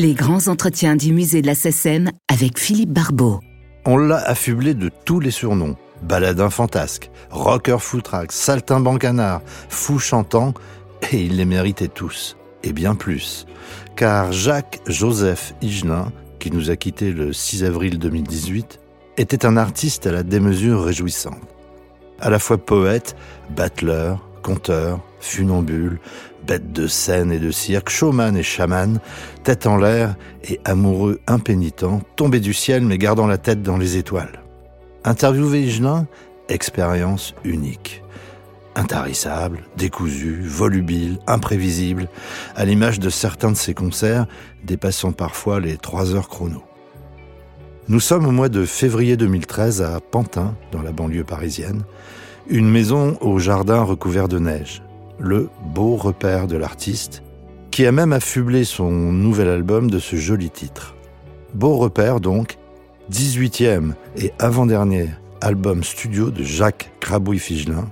Les grands entretiens du musée de la SEM avec Philippe Barbeau. On l'a affublé de tous les surnoms. Baladin fantasque, rocker full-track, saltimbanque canard, fou chantant, et il les méritait tous, et bien plus. Car Jacques-Joseph Higelin, qui nous a quittés le 6 avril 2018, était un artiste à la démesure réjouissante. À la fois poète, battleur, conteur, funambule, bête de scène et de cirque, showman et chaman, tête en l'air et amoureux impénitent, tombé du ciel mais gardant la tête dans les étoiles. Interviewé Higelin, expérience unique. Intarissable, décousu, volubile, imprévisible, à l'image de certains de ses concerts, dépassant parfois les trois heures chrono. Nous sommes au mois de février 2013 à Pantin, dans la banlieue parisienne, une maison au jardin recouvert de neige, le beau repère de l'artiste, qui a même affublé son nouvel album de ce joli titre. Beau repère donc, 18e et avant-dernier album studio de Jacques Crabouille-Figelin,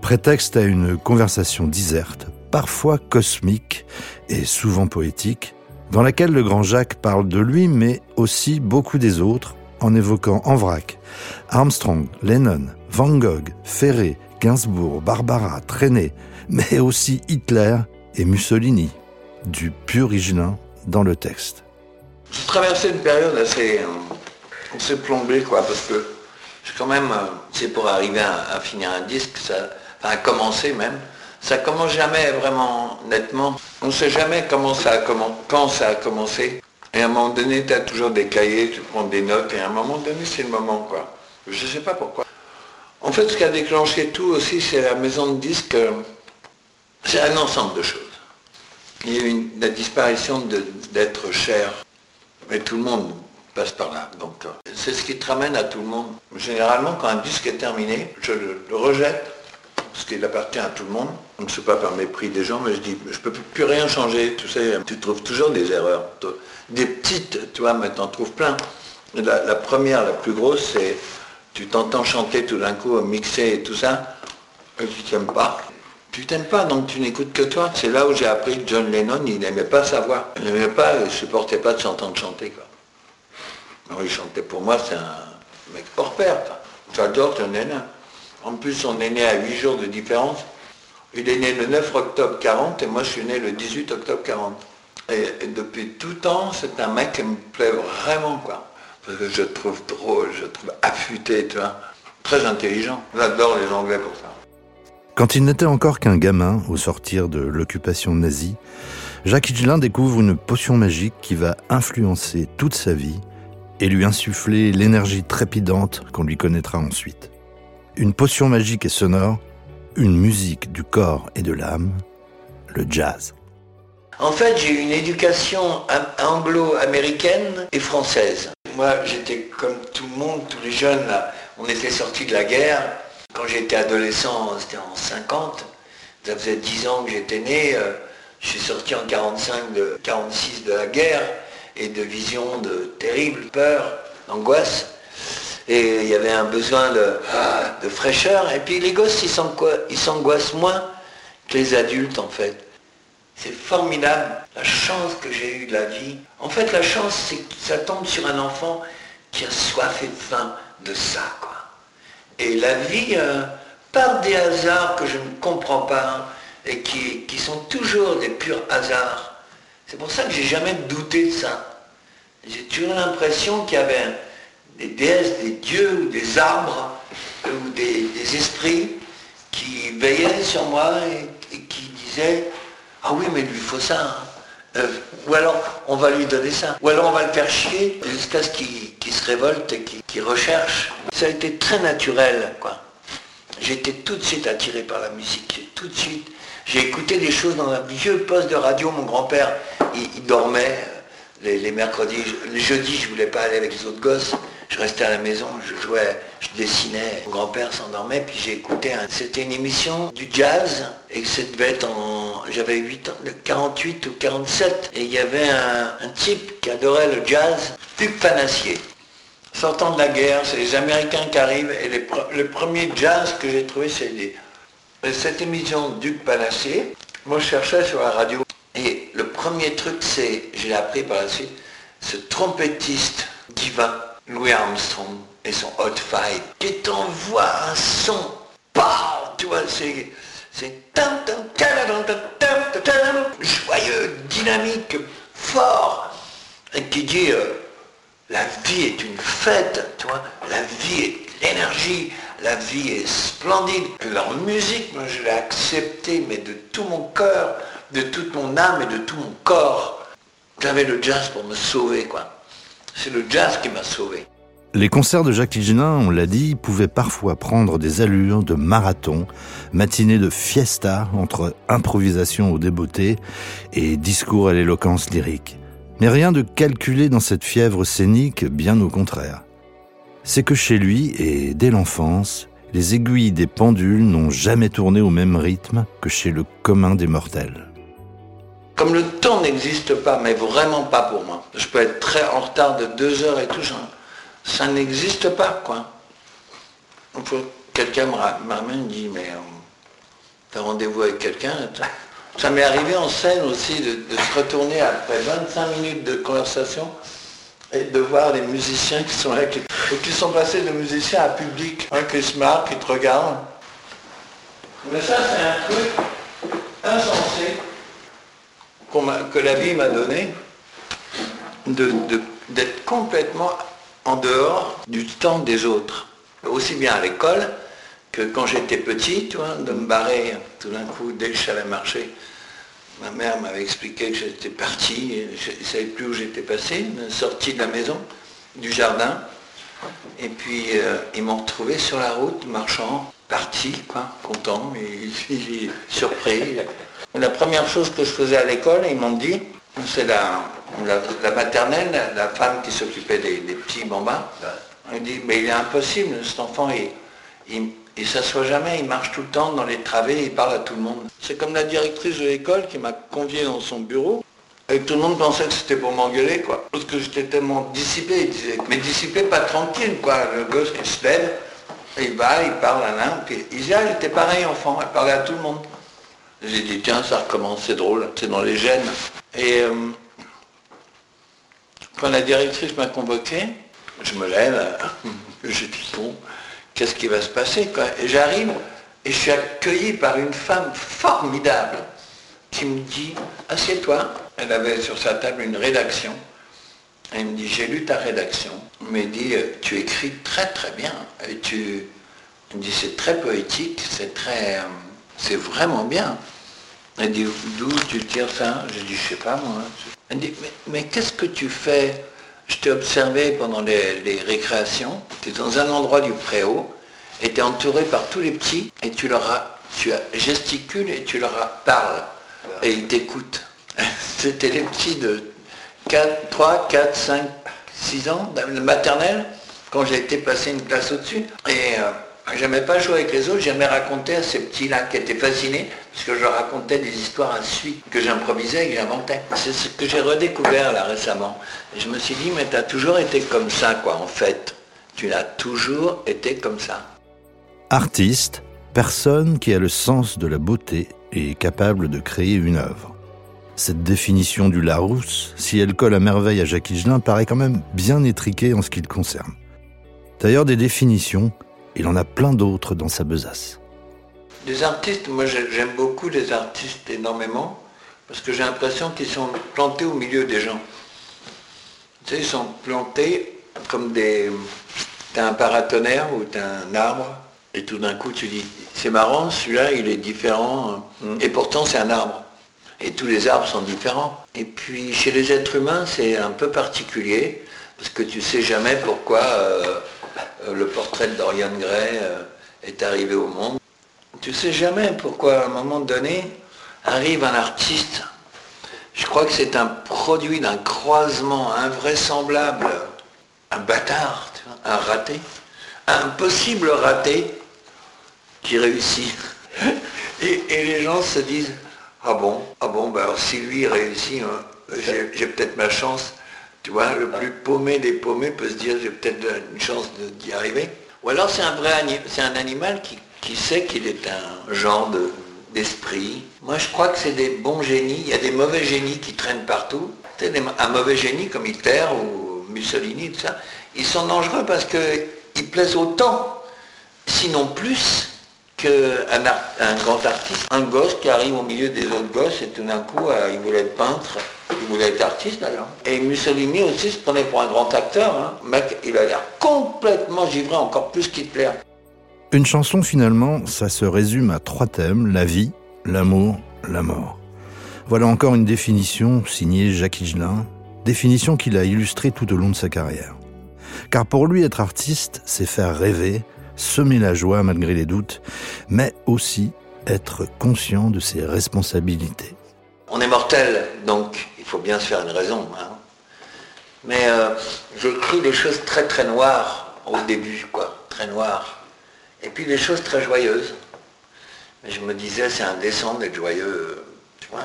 prétexte à une conversation diserte, parfois cosmique et souvent poétique, dans laquelle le grand Jacques parle de lui, mais aussi beaucoup des autres, en évoquant en vrac Armstrong, Lennon, Van Gogh, Ferré, Gainsbourg, Barbara, Trenet, mais aussi Hitler et Mussolini, du pur Higelin dans le texte. J'ai traversé une période assez, euh, assez plombée, quoi, parce que quand même, euh, c'est pour arriver à, finir un disque, ça, enfin, à commencer même, ça commence jamais vraiment nettement. On ne sait jamais quand ça a commencé. Et à un moment donné, tu as toujours des cahiers, tu prends des notes, et à un moment donné, c'est le moment, quoi. Je ne sais pas pourquoi. En fait, ce qui a déclenché tout aussi, c'est la maison de disques. Euh, c'est un ensemble de choses. Il y a eu la disparition d'être cher. Mais tout le monde passe par là. Donc, euh, c'est ce qui te ramène à tout le monde. Généralement, quand un disque est terminé, je le rejette parce qu'il appartient à tout le monde. On ne sait pas par mépris des gens, mais je dis, je ne peux plus rien changer, tu trouves toujours des erreurs. Des petites, tu vois, mais tu en trouves plein. La, première, la plus grosse, c'est tu t'entends chanter tout d'un coup, mixer et tout ça, et tu t'aimes pas. Tu t'aimes pas, donc tu n'écoutes que toi. C'est là où j'ai appris que John Lennon, il n'aimait pas sa voix. Il n'aimait pas, il supportait pas de s'entendre chanter. Quoi. Alors, il chantait pour moi, c'est un mec hors pair. J'adore John Lennon. En plus, on est né à 8 jours de différence. Il est né le 9 octobre 40 et moi je suis né le 18 octobre 40. Et, depuis tout temps, c'est un mec qui me plaît vraiment, quoi. Parce que je trouve drôle, je trouve affûté, tu vois. Très intelligent. J'adore les Anglais pour ça. Quand il n'était encore qu'un gamin au sortir de l'occupation nazie, Jacques Higelin découvre une potion magique qui va influencer toute sa vie et lui insuffler l'énergie trépidante qu'on lui connaîtra ensuite une potion magique et sonore, une musique du corps et de l'âme, le jazz. En fait, j'ai eu une éducation anglo-américaine et française. Moi, j'étais comme tout le monde, tous les jeunes, là, on était sortis de la guerre. Quand j'étais adolescent, c'était en 50, ça faisait 10 ans que j'étais né, euh, je suis sorti en 45 de 46 de la guerre et de visions de terribles peurs, d'angoisse et il y avait un besoin de, fraîcheur. Et puis les gosses, ils s'angoissent moins que les adultes en fait. C'est formidable, la chance que j'ai eue de la vie. En fait, la chance, c'est que ça tombe sur un enfant qui a soif et faim de ça, quoi. Et la vie, euh, par des hasards que je ne comprends pas, et qui, sont toujours des purs hasards, c'est pour ça que j'ai jamais douté de ça. J'ai toujours l'impression qu'il y avait des déesses, des dieux ou des arbres ou des, esprits qui veillaient sur moi et, qui disaient Ah oui, mais il lui faut ça. Hein. Euh, ou alors on va lui donner ça. Ou alors on va le faire chier jusqu'à ce qu'il se révolte et qu'il recherche. Ça a été très naturel, quoi. Été tout de suite attiré par la musique. Tout de suite. J'ai écouté des choses dans un vieux poste de radio. Mon grand-père, il, dormait euh, les, mercredis. Les jeudis, je voulais pas aller avec les autres gosses. Je restais à la maison, je jouais, je dessinais. Mon grand-père s'endormait, puis j'ai écouté. C'était une émission du jazz, et ça devait être en. J'avais 8 ans, 48 ou 47, et il y avait un, type qui adorait le jazz, Duc Panassier. Sortant de la guerre, c'est les Américains qui arrivent, et le premier jazz que j'ai trouvé, c'est cette émission Duc Panassier. Moi, je cherchais sur la radio, et le premier truc, c'est, j'ai appris par la suite, ce trompettiste divin, Louis Armstrong, et son Hot Five, qui t'envoie un son, bah, tu vois, c'est, c'est joyeux, dynamique, fort, et qui dit, euh, la vie est une fête, tu vois, la vie est l'énergie, la vie est splendide. Leur musique, moi je l'ai acceptée, mais de tout mon cœur, de toute mon âme et de tout mon corps. J'avais le jazz pour me sauver, quoi. C'est le jazz qui m'a sauvé. Les concerts de Jacques Higelin, on l'a dit, pouvaient parfois prendre des allures de marathon, matinée de fiesta entre improvisation au débeauté et discours à l'éloquence lyrique. Mais rien de calculé dans cette fièvre scénique, bien au contraire. C'est que chez lui, et dès l'enfance, les aiguilles des pendules n'ont jamais tourné au même rythme que chez le commun des mortels. Comme le temps n'existe pas, mais vraiment pas pour moi. Je peux être très en retard de deux heures et tout ça n'existe pas, quoi. Quelqu'un me ramène, dit, mais euh, t'as rendez-vous avec quelqu'un Ça m'est arrivé en scène aussi de, se retourner après 25 minutes de conversation et de voir les musiciens qui sont là, qui, qui sont passés de musicien à public, un qui se marre, qui te regarde. Mais ça, c'est un truc insensé que la vie m'a donné, d'être complètement en dehors du temps des autres. Aussi bien à l'école que quand j'étais petit, vois, de me barrer tout d'un coup dès que je savais marcher. Ma mère m'avait expliqué que j'étais parti, je ne savais plus où j'étais passé, sorti de la maison, du jardin. Et puis euh, ils m'ont retrouvé sur la route, marchant, parti, content, et, surpris. La première chose que je faisais à l'école, ils m'ont dit, c'est la, la, maternelle, la femme qui s'occupait des, petits bambins, elle dit, mais il est impossible, cet enfant, il, il, s'assoit jamais, il marche tout le temps dans les travées, il parle à tout le monde. C'est comme la directrice de l'école qui m'a convié dans son bureau, et tout le monde pensait que c'était pour m'engueuler, quoi. Parce que j'étais tellement dissipé, il disait, mais dissipé, pas tranquille, quoi. Le gosse qui se lève, il va, il parle à l'un, puis il dit, ah, elle était pareil, enfant, elle parlait à tout le monde. J'ai dit, tiens, ça recommence, c'est drôle, c'est dans les gènes. Et euh, quand la directrice m'a convoqué, je me lève, je dis, bon, qu'est-ce qui va se passer Et j'arrive et je suis accueilli par une femme formidable qui me dit, assieds-toi. Elle avait sur sa table une rédaction. Elle me dit, j'ai lu ta rédaction. Elle me dit, tu écris très très bien. Et tu... Elle me dit, c'est très poétique, c'est très... C'est vraiment bien. Elle dit, d'où tu tires ça? Je dis, je sais pas moi. Elle dit, mais, qu'est-ce que tu fais? Je t'ai observé pendant les, récréations, tu es dans un endroit du préau, et tu es entouré par tous les petits, et tu leur tu gesticules et tu leur parles, et ils t'écoutent. C'était les petits de 4, 3, 4, 5, 6 ans, maternelle, quand j'ai été passé une classe au-dessus. Euh, J'aimais pas jouer avec les autres, j'aimais raconter à ces petits-là qui étaient fascinés, parce que je racontais des histoires à suite, que j'improvisais et que j'inventais. C'est ce que j'ai redécouvert là récemment. Et je me suis dit, mais tu as toujours été comme ça, quoi, en fait. Tu as toujours été comme ça. Artiste, personne qui a le sens de la beauté et est capable de créer une œuvre. Cette définition du Larousse, si elle colle à merveille à Jacques Higelin, paraît quand même bien étriquée en ce qui le concerne. D'ailleurs, des définitions, il en a plein d'autres dans sa besace. Des artistes, moi j'aime beaucoup les artistes énormément, parce que j'ai l'impression qu'ils sont plantés au milieu des gens. Tu sais, ils sont plantés comme des... T'as un paratonnerre ou t'as un arbre, et tout d'un coup tu dis, c'est marrant, celui-là il est différent, hein. et pourtant c'est un arbre. Et tous les arbres sont différents. Et puis chez les êtres humains c'est un peu particulier, parce que tu sais jamais pourquoi... Euh, le portrait de Dorian Gray euh, est arrivé au monde. Tu sais jamais pourquoi à un moment donné arrive un artiste. Je crois que c'est un produit d'un croisement invraisemblable, un bâtard, un raté, un possible raté qui réussit. Et, les gens se disent, ah bon, ah bon, ben alors si lui réussit, hein, j'ai peut-être ma chance. Tu vois, le plus paumé des paumés peut se dire j'ai peut-être une chance d'y arriver. Ou alors c'est un vrai c'est un animal qui, sait qu'il est un genre de d'esprit. Moi, je crois que c'est des bons génies. Il y a des mauvais génies qui traînent partout. Un mauvais génie comme Hitler ou Mussolini, tout ça, ils sont dangereux parce qu'ils plaisent autant, sinon plus, qu'un un grand artiste. Un gosse qui arrive au milieu des autres gosses et tout d'un coup, euh, il voulait être peintre, il voulait être artiste d'ailleurs. Et Mussolini aussi se prenait pour un grand acteur. Hein. Mec, il a l'air complètement givré, encore plus qu'Hitler. Une chanson finalement, ça se résume à trois thèmes, la vie, l'amour, la mort. Voilà encore une définition signée Jacques Higelin, définition qu'il a illustrée tout au long de sa carrière. Car pour lui, être artiste, c'est faire rêver, semer la joie malgré les doutes, mais aussi être conscient de ses responsabilités. On est mortel, donc faut bien se faire une raison. Hein. Mais euh, j'écris des choses très très noires au début, quoi, très noires. Et puis des choses très joyeuses. Mais je me disais, c'est indécent d'être joyeux. Tu vois,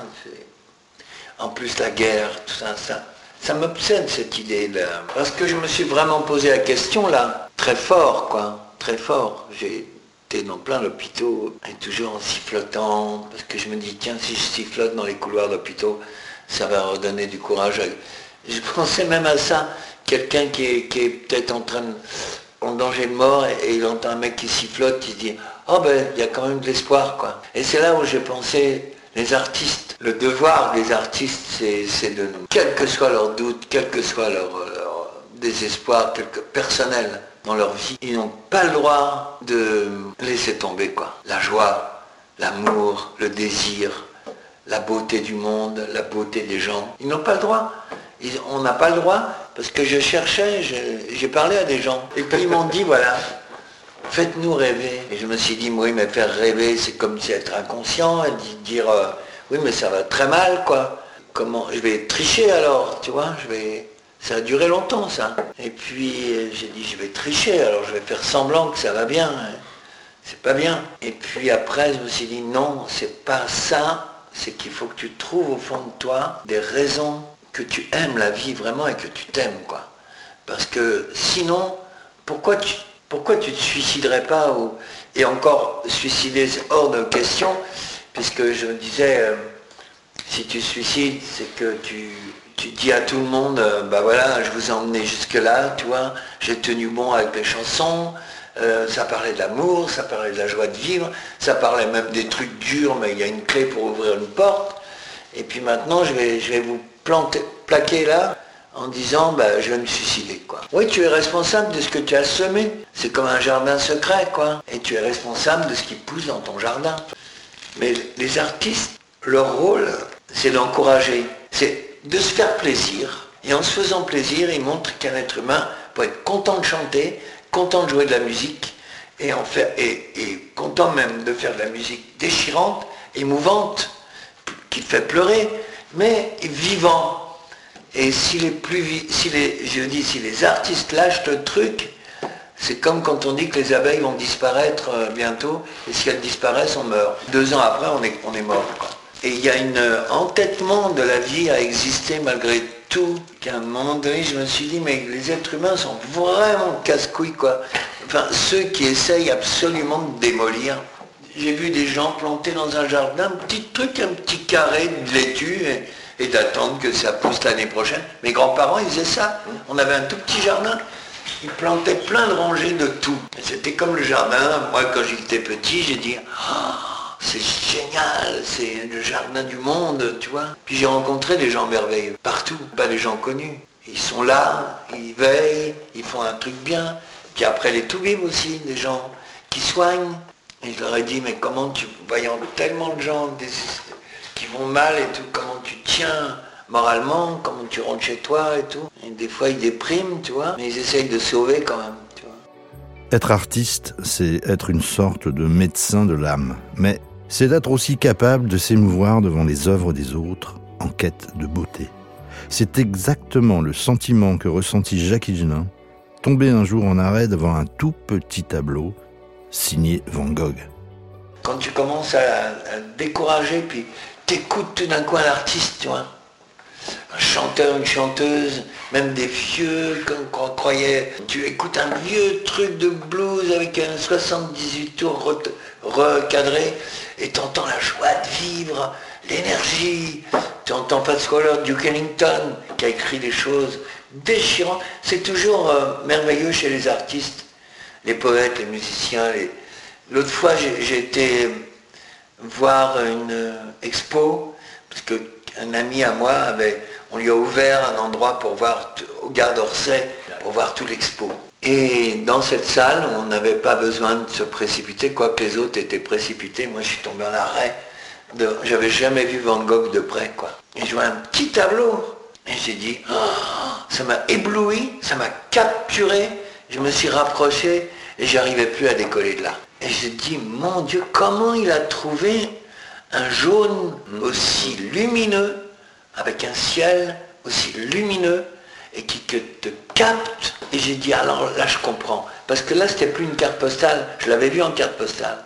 en plus, la guerre, tout ça, ça, ça m'obsède cette idée-là. Parce que je me suis vraiment posé la question là, très fort, quoi, très fort. J'ai été dans plein d'hôpitaux, et toujours en sifflotant, parce que je me dis, tiens, si je sifflote dans les couloirs d'hôpitaux, ça va redonner du courage. Je pensais même à ça, quelqu'un qui est, peut-être en train danger de mort et, il entend un mec qui sifflote, qui se dit Oh ben, il y a quand même de l'espoir, quoi. Et c'est là où j'ai pensé les artistes. Le devoir des artistes, c'est de nous, quel que soit leur doute, quel que soit leur, désespoir personnel dans leur vie, ils n'ont pas le droit de laisser tomber, quoi. La joie, l'amour, le désir, la beauté du monde, la beauté des gens. Ils n'ont pas le droit on n'a pas le droit, parce que je cherchais, j'ai parlé à des gens, et puis ils m'ont dit, voilà, faites-nous rêver. Et je me suis dit, oui, mais faire rêver, c'est comme si être inconscient, et dire, euh, oui, mais ça va très mal, quoi. Comment Je vais tricher alors, tu vois, je vais... Ça a duré longtemps, ça. Et puis, j'ai dit, je vais tricher, alors je vais faire semblant que ça va bien. C'est pas bien. Et puis après, je me suis dit, non, c'est pas ça. C'est qu'il faut que tu trouves au fond de toi des raisons que tu aimes la vie vraiment et que tu t'aimes, quoi. Parce que sinon, pourquoi tu, pourquoi te suiciderais pas Et encore, suicider, c'est hors de question, puisque je disais, euh, si tu suicides, c'est que tu, dis à tout le monde, euh, bah voilà, je vous ai emmené jusque-là, tu j'ai tenu bon avec les chansons, euh, ça parlait de l'amour, ça parlait de la joie de vivre, ça parlait même des trucs durs, mais il y a une clé pour ouvrir une porte. Et puis maintenant, je vais, vous plaqué là en disant bah, je vais me suicider quoi. Oui, tu es responsable de ce que tu as semé. C'est comme un jardin secret quoi. Et tu es responsable de ce qui pousse dans ton jardin. Mais les artistes, leur rôle, c'est d'encourager, c'est de se faire plaisir. Et en se faisant plaisir, ils montrent qu'un être humain peut être content de chanter, content de jouer de la musique, et, content même de faire de la musique déchirante, émouvante, qui fait pleurer mais vivant. Et si les plus, si je dis, si les artistes lâchent le truc, c'est comme quand on dit que les abeilles vont disparaître euh, bientôt, et si elles disparaissent, on meurt. Deux ans après, on est, mort. Et il y a un euh, entêtement de la vie à exister malgré tout, qu'à un moment donné, je me suis dit, mais les êtres humains sont vraiment casse-couilles, quoi. Enfin, ceux qui essayent absolument de démolir j'ai vu des gens planter dans un jardin un petit truc, un petit carré de laitue et, d'attendre que ça pousse l'année prochaine. Mes grands-parents, ils faisaient ça. On avait un tout petit jardin. Ils plantaient plein de rangées de tout. C'était comme le jardin. Moi, quand j'étais petit, j'ai dit, oh, c'est génial, c'est le jardin du monde, tu vois. Puis j'ai rencontré des gens merveilleux, partout, pas des gens connus. Ils sont là, ils veillent, ils font un truc bien. Puis après les tout aussi, des gens qui soignent, et je leur ai dit, mais comment tu, voyant tellement de gens qui vont mal et tout, comment tu tiens moralement, comment tu rentres chez toi et tout. Et des fois ils dépriment, tu vois, mais ils essayent de sauver quand même. Être artiste, c'est être une sorte de médecin de l'âme, mais c'est d'être aussi capable de s'émouvoir devant les œuvres des autres en quête de beauté. C'est exactement le sentiment que ressentit Jacques Higelin, tombé un jour en arrêt devant un tout petit tableau signé Van Gogh. Quand tu commences à, décourager, puis t'écoutes tout d'un coup un artiste, tu vois, un chanteur, une chanteuse, même des vieux qu'on croyait. Tu écoutes un vieux truc de blues avec un 78 tours recadré et t'entends la joie de vivre, l'énergie. Tu entends Pascal Duke Ellington qui a écrit des choses déchirantes. C'est toujours euh, merveilleux chez les artistes, les poètes, les musiciens. L'autre fois, j'ai été voir une euh, expo, parce qu'un ami à moi avait on lui a ouvert un endroit pour voir, au Gare d'Orsay, pour voir tout l'expo. Et dans cette salle, on n'avait pas besoin de se précipiter, quoique les autres étaient précipités. Moi, je suis tombé en arrêt. J'avais jamais vu Van Gogh de près. Et je vois un petit tableau. Et j'ai dit, oh, ça m'a ébloui, ça m'a capturé. Je me suis rapproché et j'arrivais plus à décoller de là. Et j'ai dit, mon Dieu, comment il a trouvé un jaune aussi lumineux avec un ciel aussi lumineux et qui te capte. Et j'ai dit, alors là, je comprends. Parce que là, c'était plus une carte postale. Je l'avais vu en carte postale.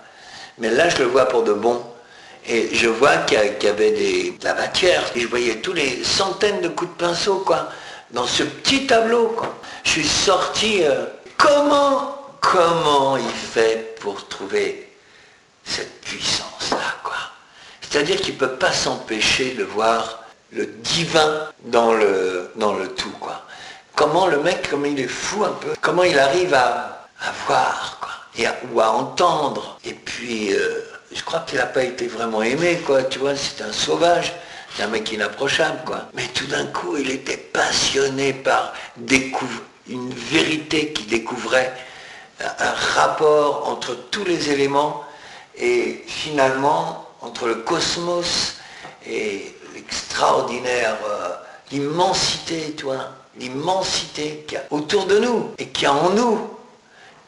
Mais là, je le vois pour de bon. Et je vois qu'il y, avait des, de la matière. Et je voyais tous les centaines de coups de pinceau, quoi, dans ce petit tableau, quoi. Je suis sorti. Euh, comment, comment il fait pour trouver cette puissance-là, quoi C'est-à-dire qu'il ne peut pas s'empêcher de voir le divin dans le, dans le tout, quoi. Comment le mec, comme il est fou un peu, comment il arrive à, voir, quoi, et ou à entendre. Et puis, euh, je crois qu'il n'a pas été vraiment aimé, quoi, tu vois, c'est un sauvage. C'est un mec inapprochable, quoi. Mais tout d'un coup, il était passionné par une vérité qu'il découvrait, un rapport entre tous les éléments, et finalement, entre le cosmos et extraordinaire, euh, l'immensité, toi, l'immensité qu'il y a autour de nous et qui a en nous.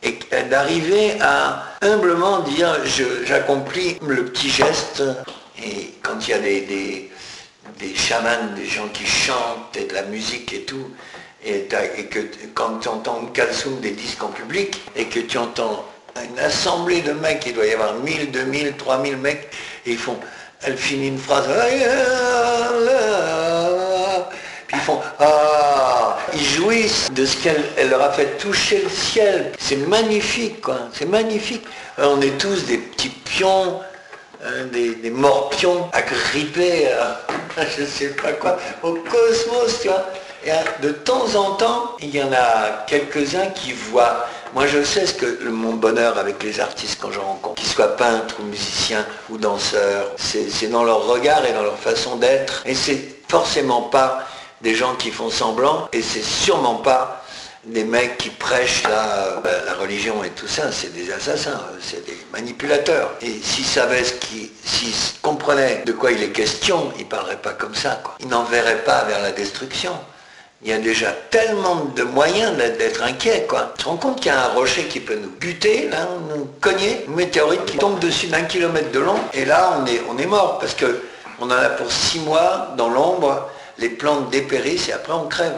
Et d'arriver à humblement dire j'accomplis le petit geste. Et quand il y a des, des, chamans, des gens qui chantent et de la musique et tout, et, que quand tu entends calzoum des disques en public et que tu entends une assemblée de mecs, il doit y avoir 1000, 2000, 3000 mecs, et ils font elle finit une phrase, puis ils font Ah Ils jouissent de ce qu'elle leur a fait toucher le ciel. C'est magnifique, quoi. C'est magnifique. on est tous des petits pions, hein, des, morpions agrippés à, je sais pas quoi, au cosmos, tu vois. Et de temps en temps, il y en a quelques-uns qui voient moi, je sais ce que mon bonheur avec les artistes quand je rencontre, qu'ils soient peintres ou musiciens ou danseurs, c'est dans leur regard et dans leur façon d'être. Et c'est forcément pas des gens qui font semblant, et c'est sûrement pas des mecs qui prêchent la, ben, la religion et tout ça, c'est des assassins, c'est des manipulateurs. Et s'ils savaient ce qui, s'ils comprenaient de quoi il est question, ils parleraient pas comme ça, quoi. Ils n'enverraient pas vers la destruction il y a déjà tellement de moyens d'être inquiet, quoi. Tu te rends compte qu'il y a un rocher qui peut nous buter, là, nous cogner, une météorite qui tombe dessus d'un kilomètre de long, et là, on est, on est mort, parce que on en a pour six mois dans l'ombre, les plantes dépérissent et après on crève.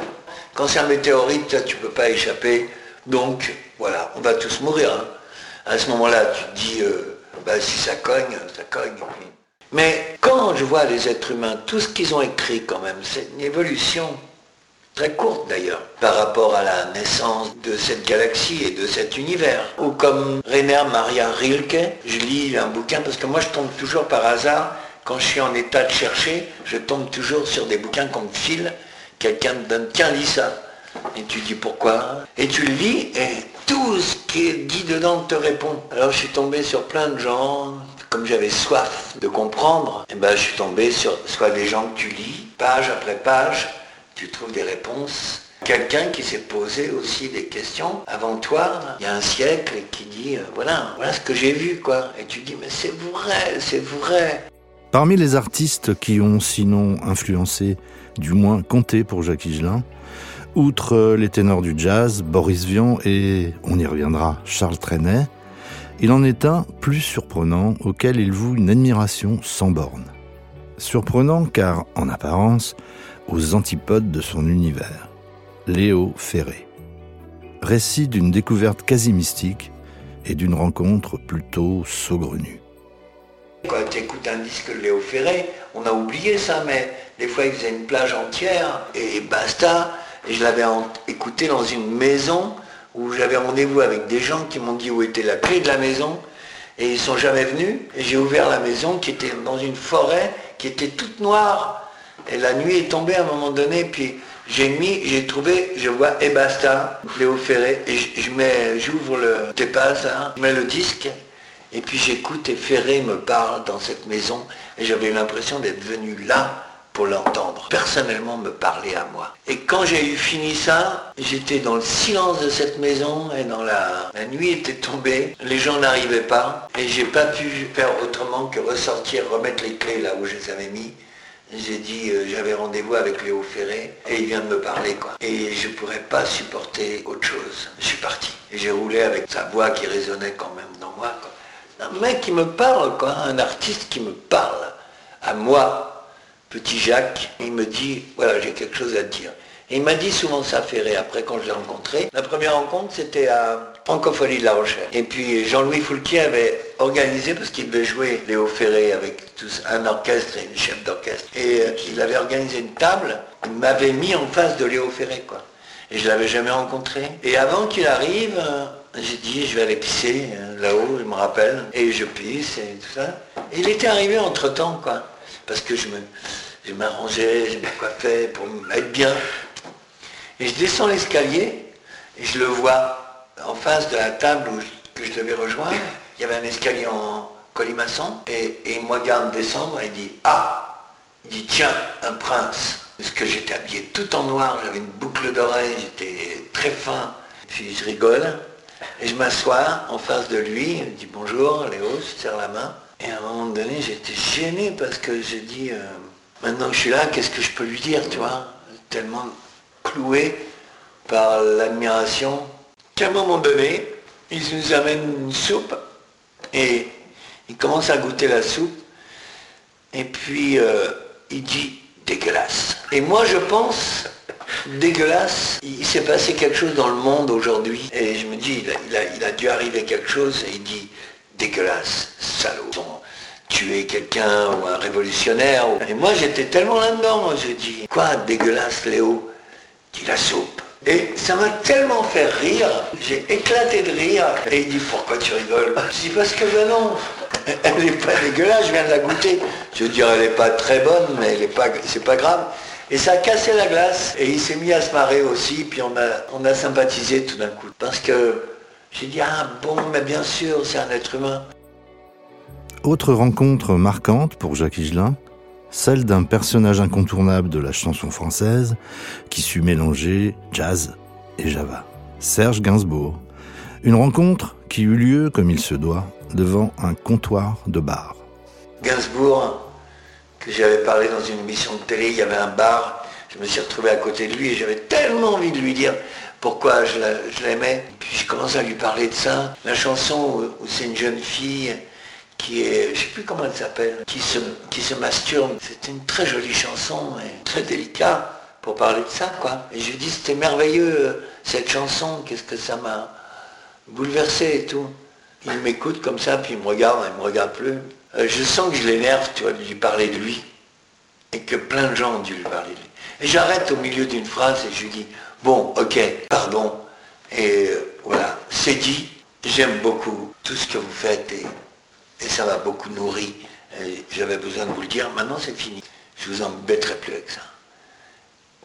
Quand c'est un météorite, tu ne peux pas échapper, donc voilà, on va tous mourir. Hein. À ce moment-là, tu te dis, euh, bah, si ça cogne, ça cogne. Mais quand je vois les êtres humains, tout ce qu'ils ont écrit quand même, c'est une évolution très courte d'ailleurs, par rapport à la naissance de cette galaxie et de cet univers. Ou comme Rainer Maria Rilke, je lis un bouquin parce que moi je tombe toujours par hasard, quand je suis en état de chercher, je tombe toujours sur des bouquins qu'on me file, quelqu'un me donne, tiens lis ça. Et tu dis pourquoi? Et tu le lis et tout ce qui est dit dedans te répond. Alors je suis tombé sur plein de gens, comme j'avais soif de comprendre, eh ben je suis tombé sur soit des gens que tu lis, page après page, tu trouves des réponses. Quelqu'un qui s'est posé aussi des questions avant toi, il y a un siècle, et qui dit, euh, voilà, voilà ce que j'ai vu, quoi. Et tu dis, mais c'est vrai, c'est vrai. Parmi les artistes qui ont sinon influencé, du moins compté pour Jacques Higelin, outre les ténors du jazz, Boris Vian et, on y reviendra, Charles Trenet, il en est un plus surprenant auquel il voue une admiration sans borne. Surprenant car, en apparence, aux antipodes de son univers. Léo Ferré. Récit d'une découverte quasi mystique et d'une rencontre plutôt saugrenue. Quand tu écoutes un disque de Léo Ferré, on a oublié ça, mais Des fois, il faisait une plage entière et basta. Et je l'avais écouté dans une maison où j'avais rendez-vous avec des gens qui m'ont dit où était la clé de la maison. Et ils sont jamais venus. Et j'ai ouvert la maison qui était dans une forêt qui était toute noire. Et la nuit est tombée à un moment donné. Puis j'ai mis, j'ai trouvé, je vois et basta, Léo Ferré. Et je, mets, j'ouvre le TEPAS, je mets le disque. Et puis j'écoute et Ferré me parle dans cette maison. Et j'avais l'impression d'être venu là pour l'entendre, personnellement me parler à moi. Et quand j'ai eu fini ça, j'étais dans le silence de cette maison et dans la... La nuit était tombée, les gens n'arrivaient pas et j'ai pas pu faire autrement que ressortir, remettre les clés là où je les avais mis. J'ai dit, euh, j'avais rendez-vous avec Léo Ferré et il vient de me parler quoi. Et je pourrais pas supporter autre chose. Je suis parti. Et j'ai roulé avec sa voix qui résonnait quand même dans moi quoi. Un mec qui me parle quoi, un artiste qui me parle à moi petit Jacques, il me dit, voilà, j'ai quelque chose à te dire. Et il m'a dit souvent ça, Ferré, après quand je l'ai rencontré. La première rencontre, c'était à Francophonie de La Rochelle. Et puis Jean-Louis Foulquier avait organisé, parce qu'il devait jouer Léo Ferré avec tous, un orchestre et une chef d'orchestre. Et euh, il avait organisé une table, il m'avait mis en face de Léo Ferré, quoi. Et je l'avais jamais rencontré. Et avant qu'il arrive, euh, j'ai dit, je vais aller pisser euh, là-haut, il me rappelle. Et je pisse et tout ça. Et il était arrivé entre-temps, quoi parce que je me, je m'arrangeais, je me coiffais pour être bien. Et je descends l'escalier et je le vois en face de la table que je devais rejoindre. Il y avait un escalier en colimaçon et, il me regarde descendre et il dit Ah Il dit Tiens, un prince. Parce que j'étais habillé tout en noir, j'avais une boucle d'oreille, j'étais très fin. Puis je rigole et je m'assois en face de lui, il dit bonjour, Léo, je serre la main. Et à un moment donné, j'étais gêné parce que j'ai dit, euh, maintenant que je suis là, qu'est-ce que je peux lui dire, tu vois? Tellement cloué par l'admiration qu'à un moment donné, il nous amène une soupe et il commence à goûter la soupe et puis euh, il dit dégueulasse. Et moi je pense dégueulasse, il s'est passé quelque chose dans le monde aujourd'hui et je me dis il a, dû arriver quelque chose et il dit dégueulasse, salaud. Tuer quelqu'un ou un révolutionnaire. Et moi j'étais tellement là-dedans, je dis, quoi dégueulasse Léo? Dit la soupe. Et ça m'a tellement fait rire, j'ai éclaté de rire. Et il dit, pourquoi tu rigoles? Je dis, parce que ben non, elle n'est pas dégueulasse, je viens de la goûter. Je veux dire, elle n'est pas très bonne, mais elle est pas, pas grave. Et ça a cassé la glace, et il s'est mis à se marrer aussi, puis on a, on a sympathisé tout d'un coup. Parce que j'ai dit, ah bon, mais bien sûr, c'est un être humain. Autre rencontre marquante pour Jacques Higelin, celle d'un personnage incontournable de la chanson française qui sut mélanger jazz et java. Serge Gainsbourg. Une rencontre qui eut lieu, comme il se doit, devant un comptoir de bar. Gainsbourg, que j'avais parlé dans une émission de télé, il y avait un bar, je me suis retrouvé à côté de lui et j'avais tellement envie de lui dire pourquoi je l'aimais. Puis je commence à lui parler de ça. La chanson où, c'est une jeune fille qui est, je sais plus comment elle s'appelle, qui se, qui se masturbe. C'est une très jolie chanson très délicate pour parler de ça, quoi. Et je lui dis, c'était merveilleux, cette chanson, qu'est-ce que ça m'a bouleversé et tout. Il m'écoute comme ça, puis il me regarde, il me regarde plus. Euh, je sens que je l'énerve, tu vois, de lui parler de lui. Et que plein de gens ont dû lui parler de lui. Et j'arrête au milieu d'une phrase et je lui dis, Bon, ok, pardon. Et euh, voilà, c'est dit. J'aime beaucoup tout ce que vous faites ça m'a beaucoup nourri. J'avais besoin de vous le dire. Maintenant, c'est fini. Je vous embêterai plus avec ça.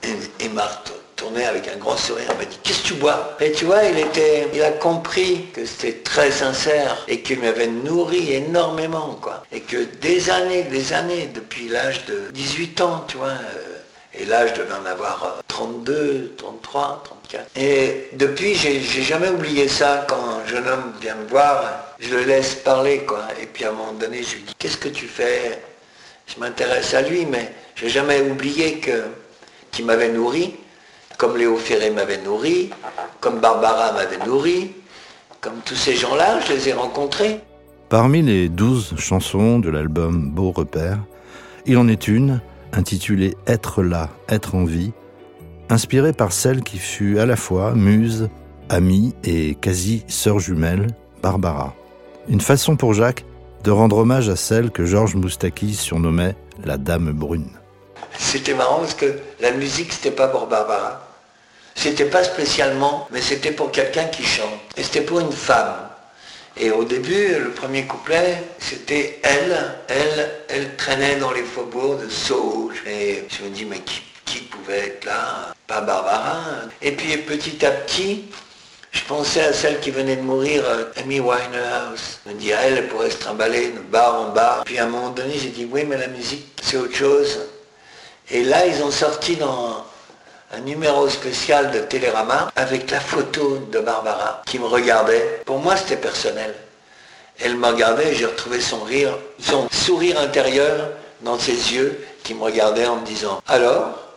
Et, et Marthe tournait avec un grand sourire, m'a dit Qu'est-ce que tu bois? Et tu vois, il, était, il a compris que c'était très sincère et qu'il m'avait nourri énormément, quoi. Et que des années, des années, depuis l'âge de 18 ans, tu vois, euh, et là, je devais en avoir 32, 33, 34. Et depuis, j'ai, jamais oublié ça. Quand un jeune homme vient me voir, je le laisse parler, quoi. Et puis à un moment donné, je lui dis, qu'est-ce que tu fais? Je m'intéresse à lui, mais j'ai jamais oublié que, qu'il m'avait nourri, comme Léo Ferré m'avait nourri, comme Barbara m'avait nourri, comme tous ces gens-là, je les ai rencontrés. Parmi les douze chansons de l'album Beau Repère, il en est une intitulé Être là, être en vie, inspiré par celle qui fut à la fois muse, amie et quasi sœur jumelle, Barbara. Une façon pour Jacques de rendre hommage à celle que Georges Moustaki surnommait la Dame Brune. C'était marrant parce que la musique, c'était pas pour Barbara. C'était pas spécialement, mais c'était pour quelqu'un qui chante. Et c'était pour une femme. Et au début, le premier couplet, c'était elle. Elle, elle traînait dans les faubourgs de Soho. Et je me dis, mais qui, qui pouvait être là Pas Barbara. Et puis petit à petit, je pensais à celle qui venait de mourir, euh, Amy Winehouse. Je me dis, elle, elle pourrait se trimballer de bar en bar. Puis à un moment donné, j'ai dit, oui, mais la musique, c'est autre chose. Et là, ils ont sorti dans un numéro spécial de Télérama avec la photo de Barbara qui me regardait. Pour moi, c'était personnel. Elle me regardait j'ai retrouvé son rire, son sourire intérieur dans ses yeux qui me regardait en me disant Alors,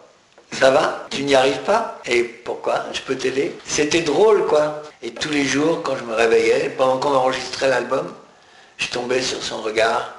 ça va? Tu n'y arrives pas? Et pourquoi? Je peux t'aider? C'était drôle, quoi. Et tous les jours, quand je me réveillais, pendant qu'on enregistrait l'album, je tombais sur son regard.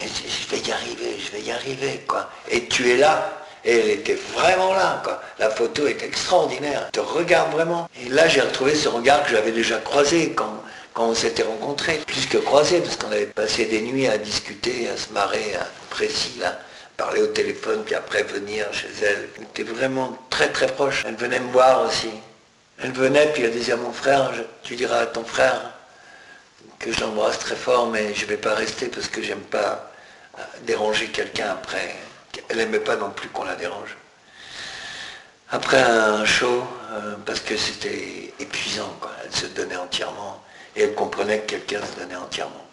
Et je vais y arriver, je vais y arriver, quoi. Et tu es là. Et elle était vraiment là, quoi. La photo est extraordinaire. Elle te regarde vraiment. Et là, j'ai retrouvé ce regard que j'avais déjà croisé quand, quand on s'était rencontrés. Plus que croisé, parce qu'on avait passé des nuits à discuter, à se marrer, à précis, là parler au téléphone, puis après venir chez elle. Elle était vraiment très très proche. Elle venait me voir aussi. Elle venait, puis elle disait à mon frère, tu diras à ton frère que je l'embrasse très fort, mais je ne vais pas rester parce que j'aime pas euh, déranger quelqu'un après. Elle n'aimait pas non plus qu'on la dérange. Après un show, euh, parce que c'était épuisant, elle se donnait entièrement, et elle comprenait que quelqu'un se donnait entièrement.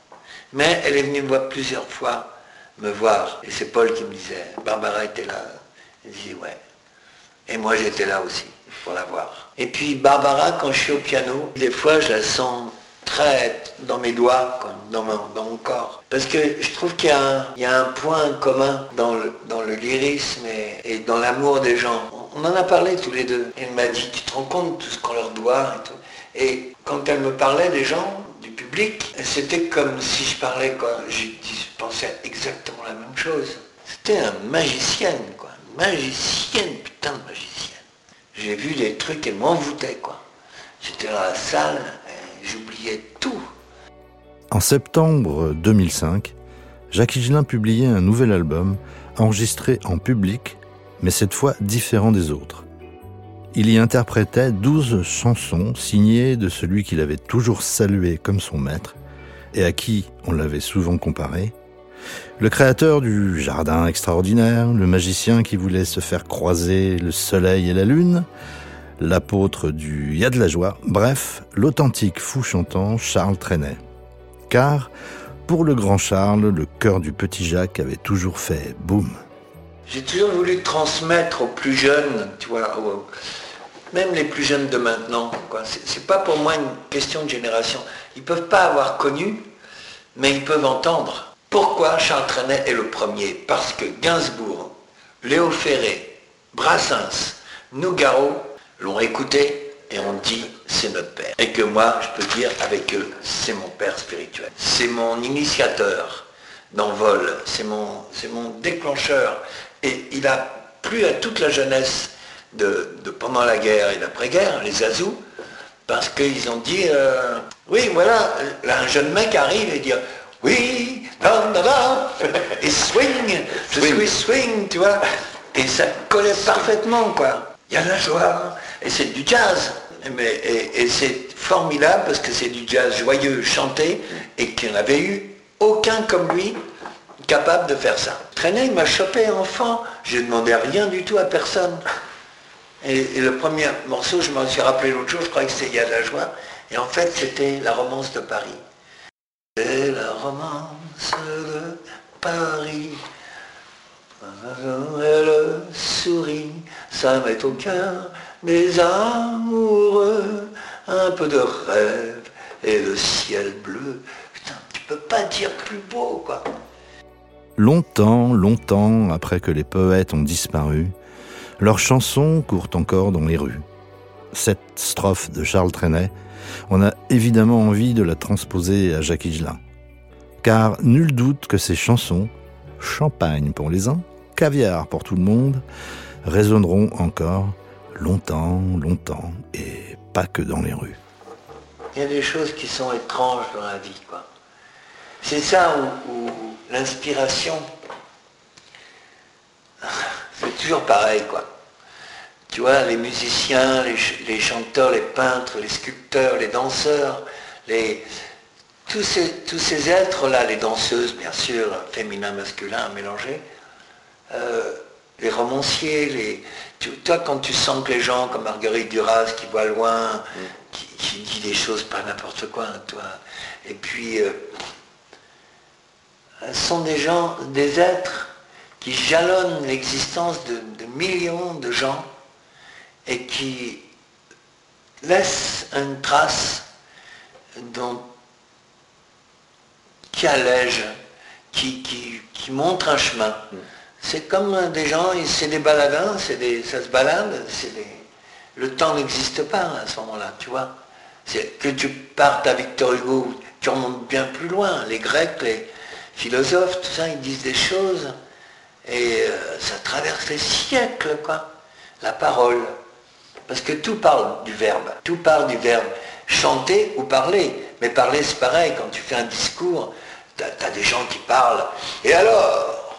Mais elle est venue me voir plusieurs fois, me voir, et c'est Paul qui me disait, Barbara était là. Elle disait, ouais. Et moi j'étais là aussi, pour la voir. Et puis Barbara, quand je suis au piano, des fois je la sens très dans mes doigts, dans, mon, corps. Parce que je trouve qu'il y, a un point commun dans le, dans lyrisme et, dans l'amour des gens. On en a parlé tous les deux. Elle m'a dit, tu te rends compte de tout ce qu'on leur doit et quand elle me parlait des gens, c'était comme si je parlais, quoi. Je, pensais exactement la même chose. C'était un magicienne, quoi. magicienne, putain de magicienne. J'ai vu des trucs, elle m'envoûtait, quoi. J'étais dans la salle, j'oubliais tout. En septembre 2005, Jacques Higelin publiait un nouvel album enregistré en public, mais cette fois différent des autres. Il y interprétait douze chansons signées de celui qu'il avait toujours salué comme son maître et à qui on l'avait souvent comparé, le créateur du jardin extraordinaire, le magicien qui voulait se faire croiser le soleil et la lune, l'apôtre du Y a de la joie, bref, l'authentique fou chantant Charles Trenet. Car, pour le grand Charles, le cœur du petit Jacques avait toujours fait boum. J'ai toujours voulu transmettre aux plus jeunes, tu vois, même les plus jeunes de maintenant. C'est pas pour moi une question de génération. Ils peuvent pas avoir connu, mais ils peuvent entendre. Pourquoi Charles Trenet est le premier? Parce que Gainsbourg, Léo Ferré, Brassens, Nougaro l'ont écouté et ont dit c'est notre père. Et que moi, je peux dire avec eux, c'est mon père spirituel. C'est mon initiateur d'envol, c'est mon, mon déclencheur. Et il a plu à toute la jeunesse de, pendant la guerre et l'après-guerre, les Azous, parce qu'ils ont dit, euh, oui, voilà, un jeune mec arrive et dit, oui, da, da, et swing, je suis swing, tu vois, et ça collait parfaitement, quoi. Il y a la joie, et c'est du jazz. Mais, et, c'est formidable parce que c'est du jazz joyeux, chanté, et qu'il n'y en avait eu aucun comme lui capable de faire ça. Traîner, il m'a chopé enfant, j'ai demandé rien du tout à personne. Et, le premier morceau, je m'en suis rappelé l'autre jour, je crois que c'était Il y a de la joie, et en fait c'était la romance de Paris. C'est la romance de Paris. Elle sourit, ça met au cœur des amoureux un peu de rêve et le ciel bleu. Putain, tu peux pas dire plus beau, quoi. Longtemps, longtemps après que les poètes ont disparu, leurs chansons courent encore dans les rues. Cette strophe de Charles Trenet, on a évidemment envie de la transposer à Jacques Higelin. Car nul doute que ces chansons, champagne pour les uns, caviar pour tout le monde, résonneront encore longtemps, longtemps, et pas que dans les rues. Il y a des choses qui sont étranges dans la vie, quoi. C'est ça où, l'inspiration toujours pareil, quoi. Tu vois, les musiciens, les, chanteurs, les peintres, les sculpteurs, les danseurs, les, tous ces, tous ces êtres-là, les danseuses, bien sûr, féminin, masculin, mélangés, euh, les romanciers, les, toi, quand tu sens que les gens comme Marguerite Duras qui voit loin, qui, dit des choses pas n'importe quoi, toi, et puis euh, sont des gens, des êtres qui jalonnent l'existence de, millions de gens et qui laissent une trace dont, qui allège, qui, qui, montre un chemin. C'est comme des gens, c'est des baladins, des, ça se balade, le temps n'existe pas à ce moment-là, tu vois. Que tu partes à Victor Hugo, tu remontes bien plus loin. Les Grecs, les philosophes, tout ça, ils disent des choses et euh, ça traverse les siècles, quoi. La parole. Parce que tout parle du verbe. Tout parle du verbe. Chanter ou parler. Mais parler, c'est pareil. Quand tu fais un discours, tu as, des gens qui parlent. Et alors,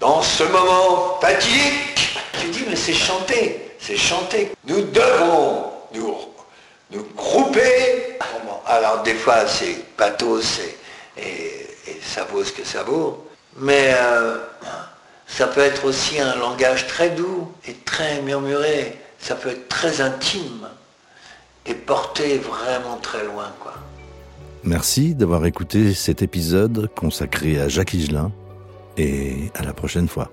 dans ce moment fatidique, tu dis, mais c'est chanter. C'est chanter. Nous devons nous, nous grouper. Alors, des fois, c'est pathos et, et, ça vaut ce que ça vaut. Mais. Euh, ça peut être aussi un langage très doux et très murmuré. Ça peut être très intime et porté vraiment très loin. Quoi. Merci d'avoir écouté cet épisode consacré à Jacques Higelin et à la prochaine fois.